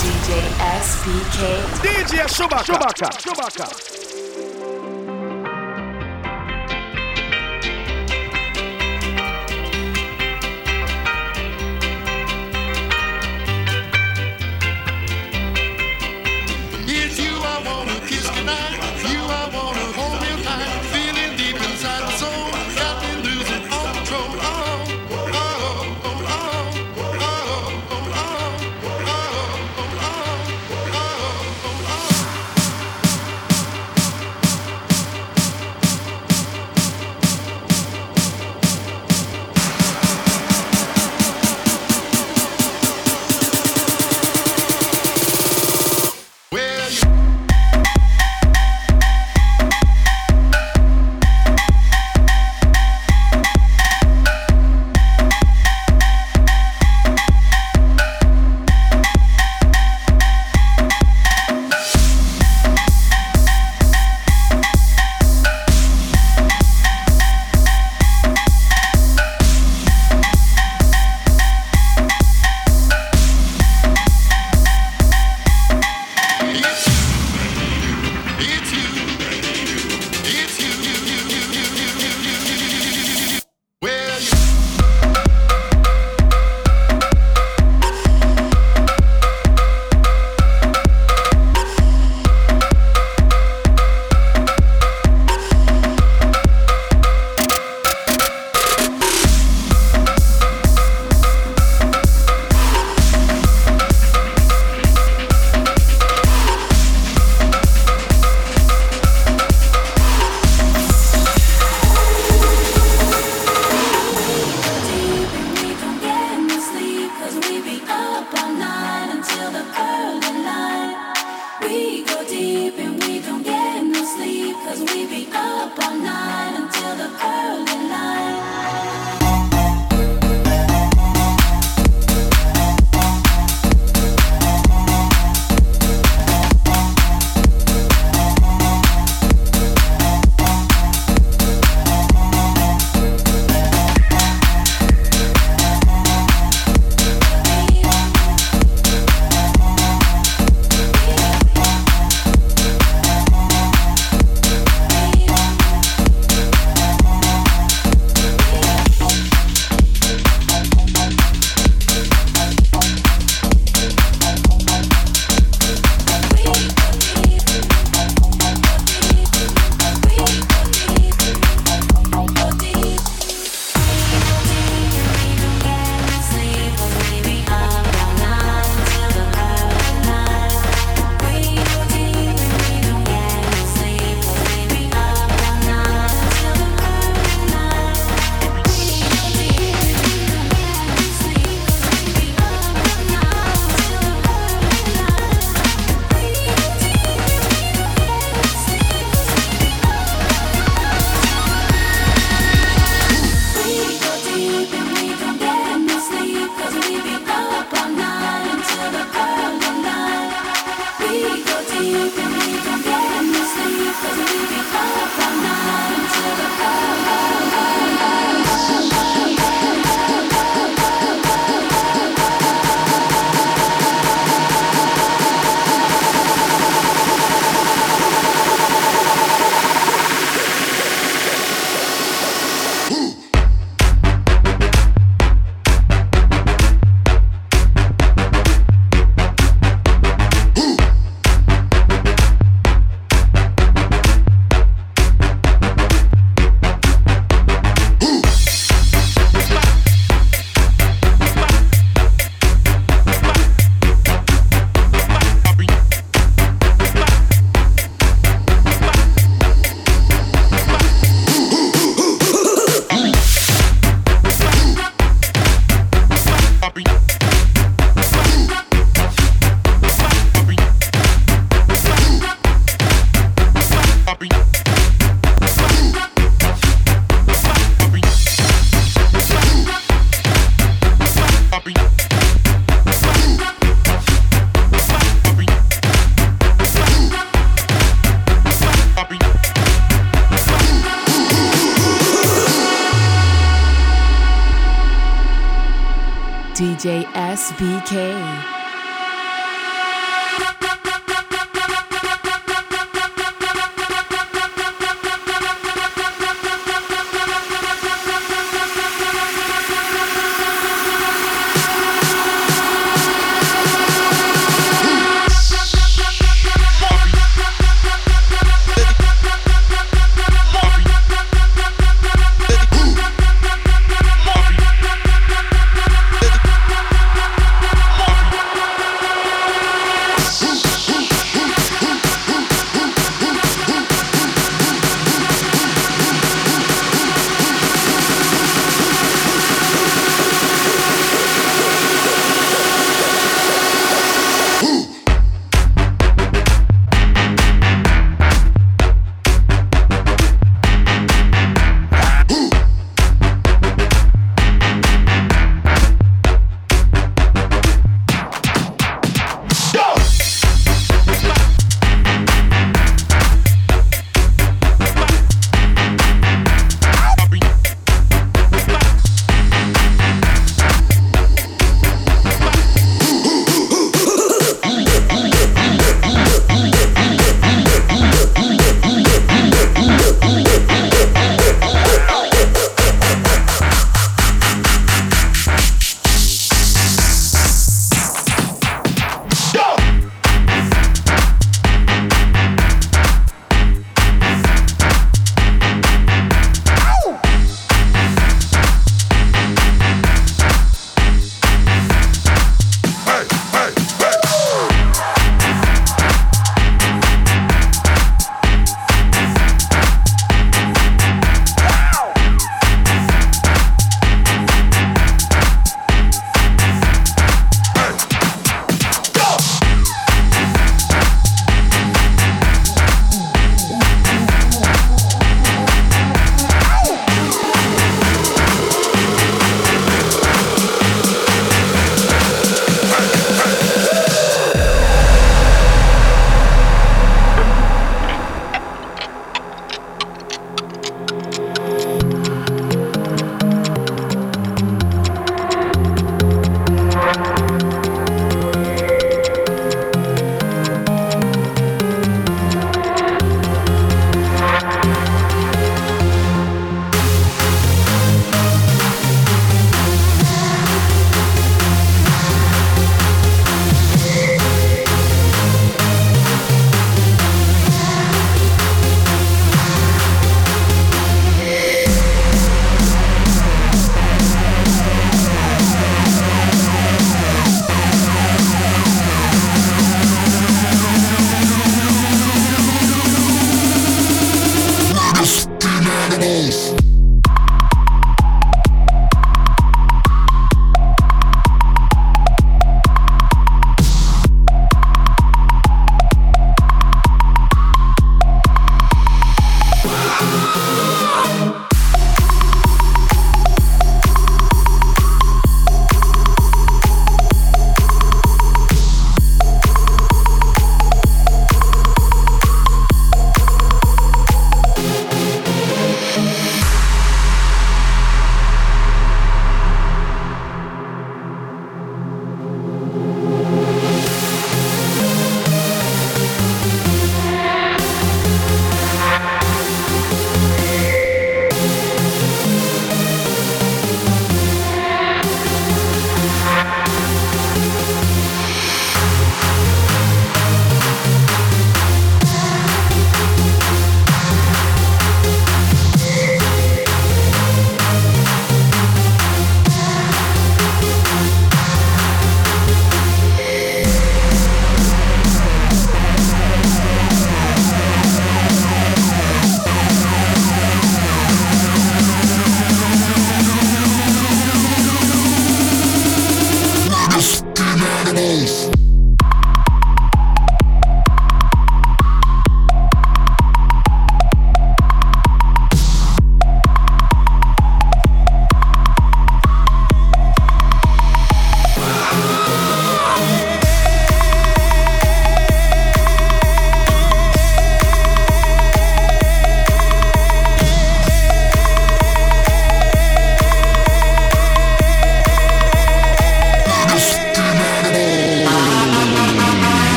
DJ SBK. DJ Chewbacca. Chewbacca. Chewbacca. DJ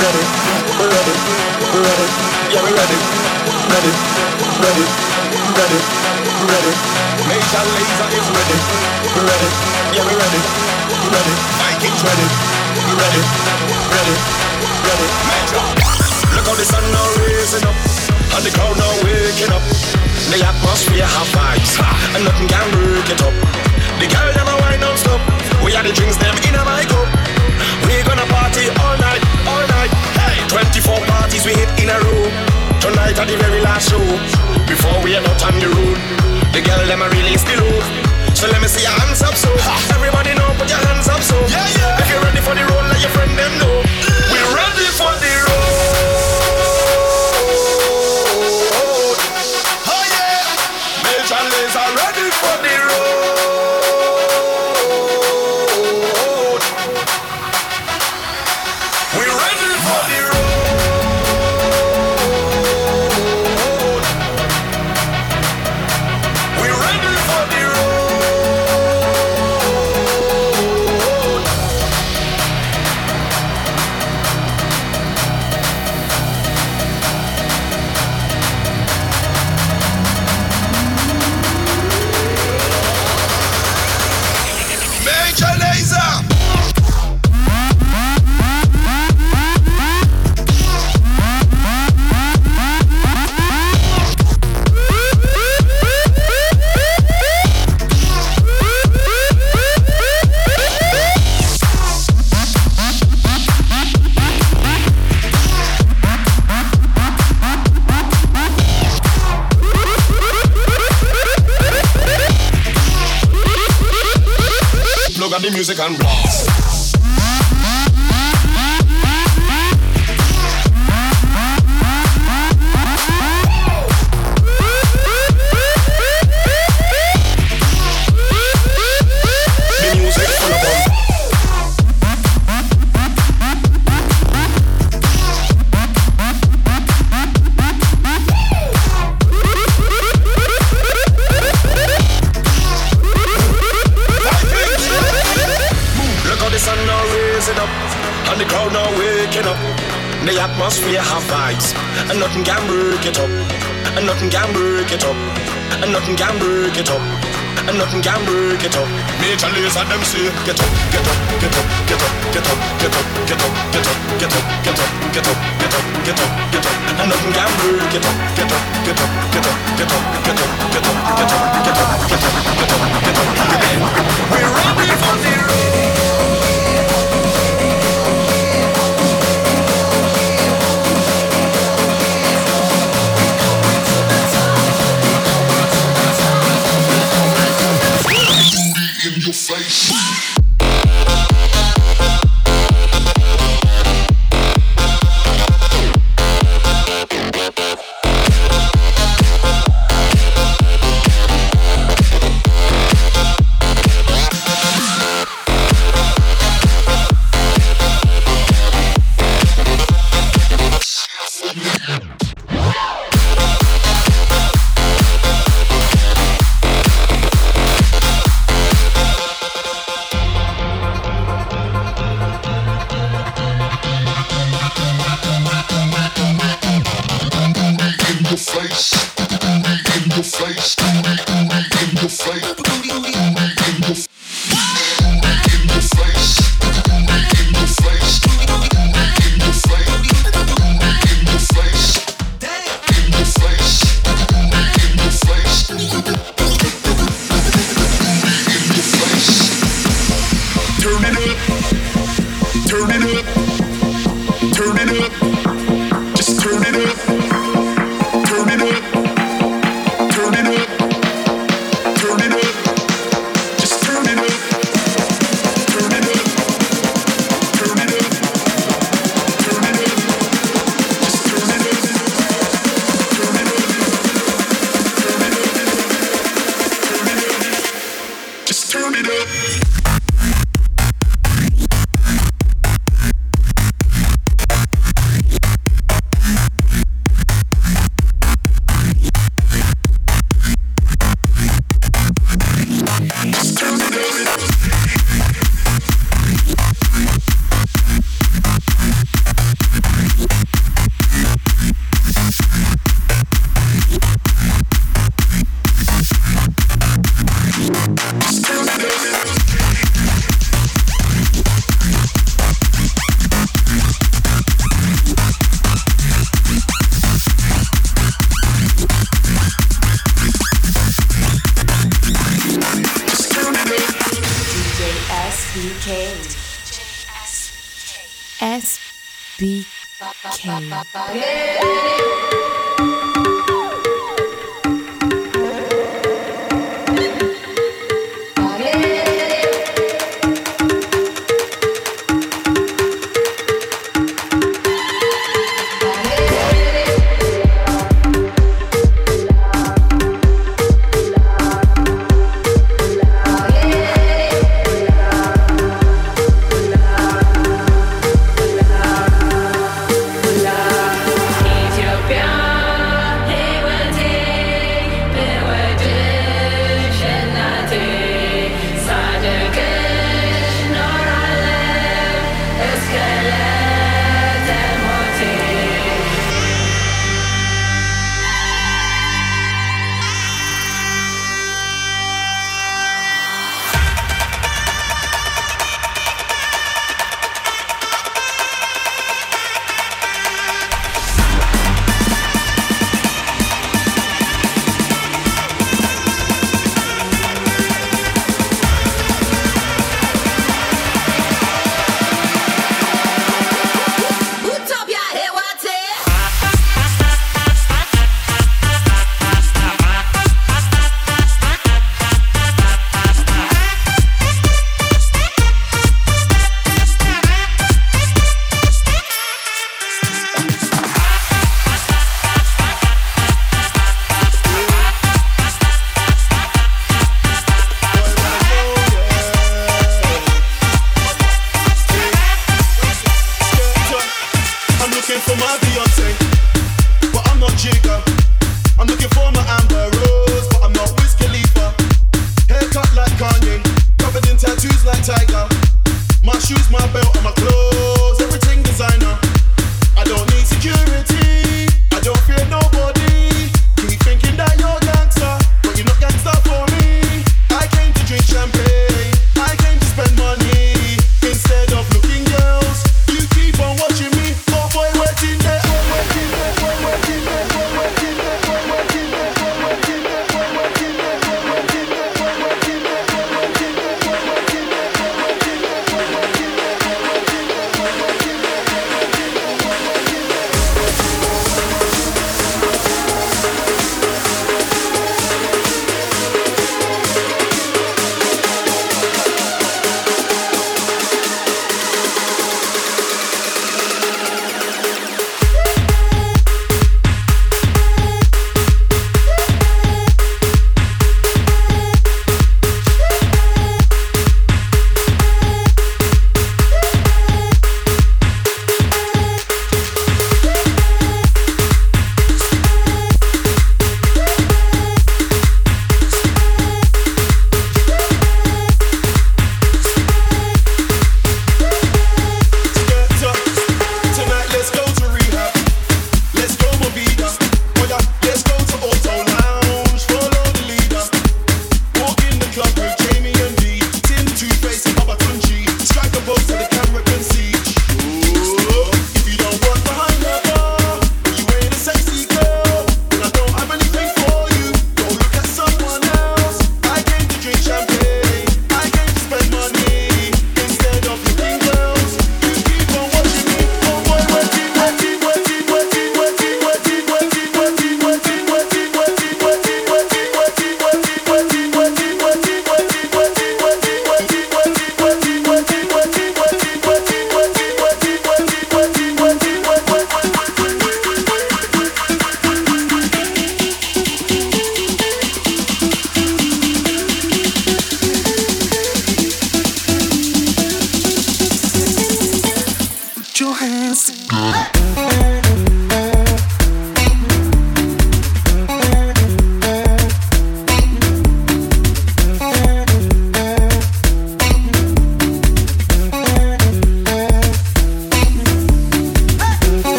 ready, we're ready, we're ready, yeah, we ready, ready, ready, ready, ready. Major is ready, we're ready, yeah, we ready, ready. Ready, ready, ready. Look how the sun now raising up, and the crowd now waking up. The atmosphere vibes, and nothing can break it up. The girl them a wine non-stop. We are the drinks them in a my cup. We gonna party all night, all night. Hey, 24 parties we hit in a row. Tonight at the very last show. Before we head out on the road, the girl them a release the load. So let me see your hands up, so everybody know, put your hands up, so yeah, yeah. If you're ready for the road, let your friend them know. We're ready for the and blast. Major Lazer them say, get up, get up, get up, get up, get up, get up, get up, get up, get up, get up, get up, get up, get up, get up, and nothing can get up, get up, get up, get up, face.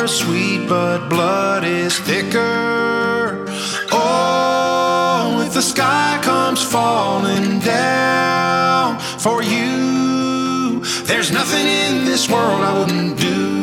are sweet, but blood is thicker. Oh, if the sky comes falling down for you, there's nothing in this world I wouldn't do.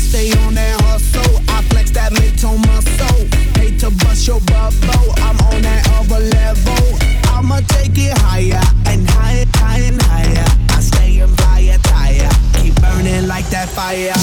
Stay on that hustle. I flex that mid-tone muscle. Hate to bust your bubble. I'm on that other level. I'ma take it higher and higher, higher and higher. I stay in fire tire. Keep burning like that fire.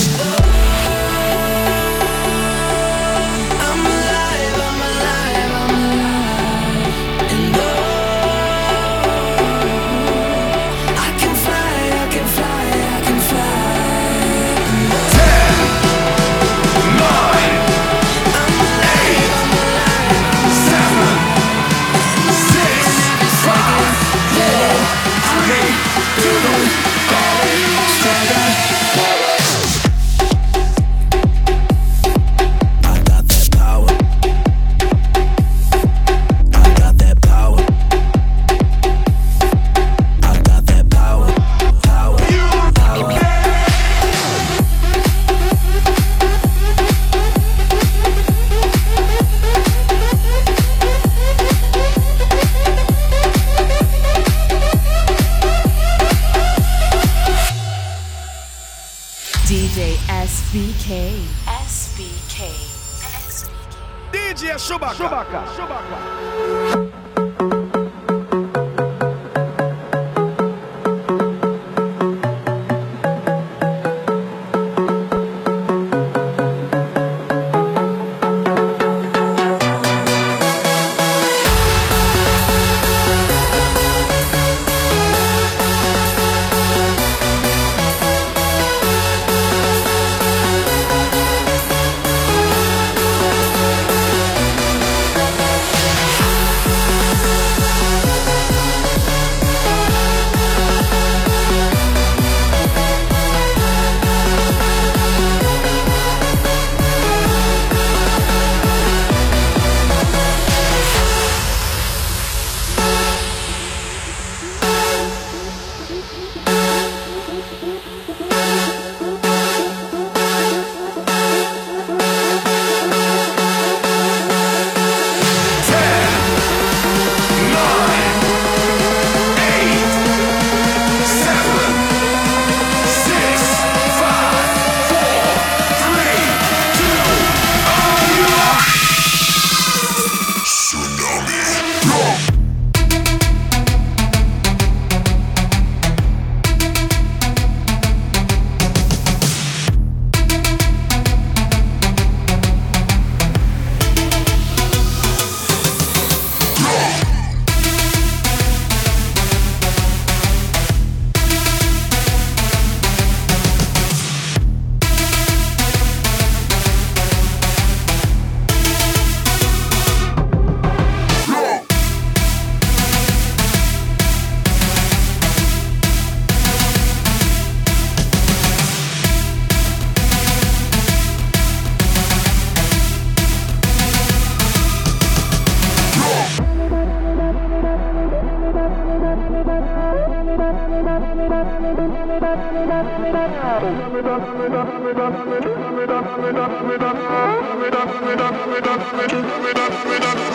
I'm alive, I'm alive, I'm alive. And oh, I can fly, I can fly, I can fly. I got that power. I got that power. I got that power. Power. Power. DJ SBK. SBK. DJ Chewbacca. Chewbacca. Chewbacca. Yo!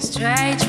Strange.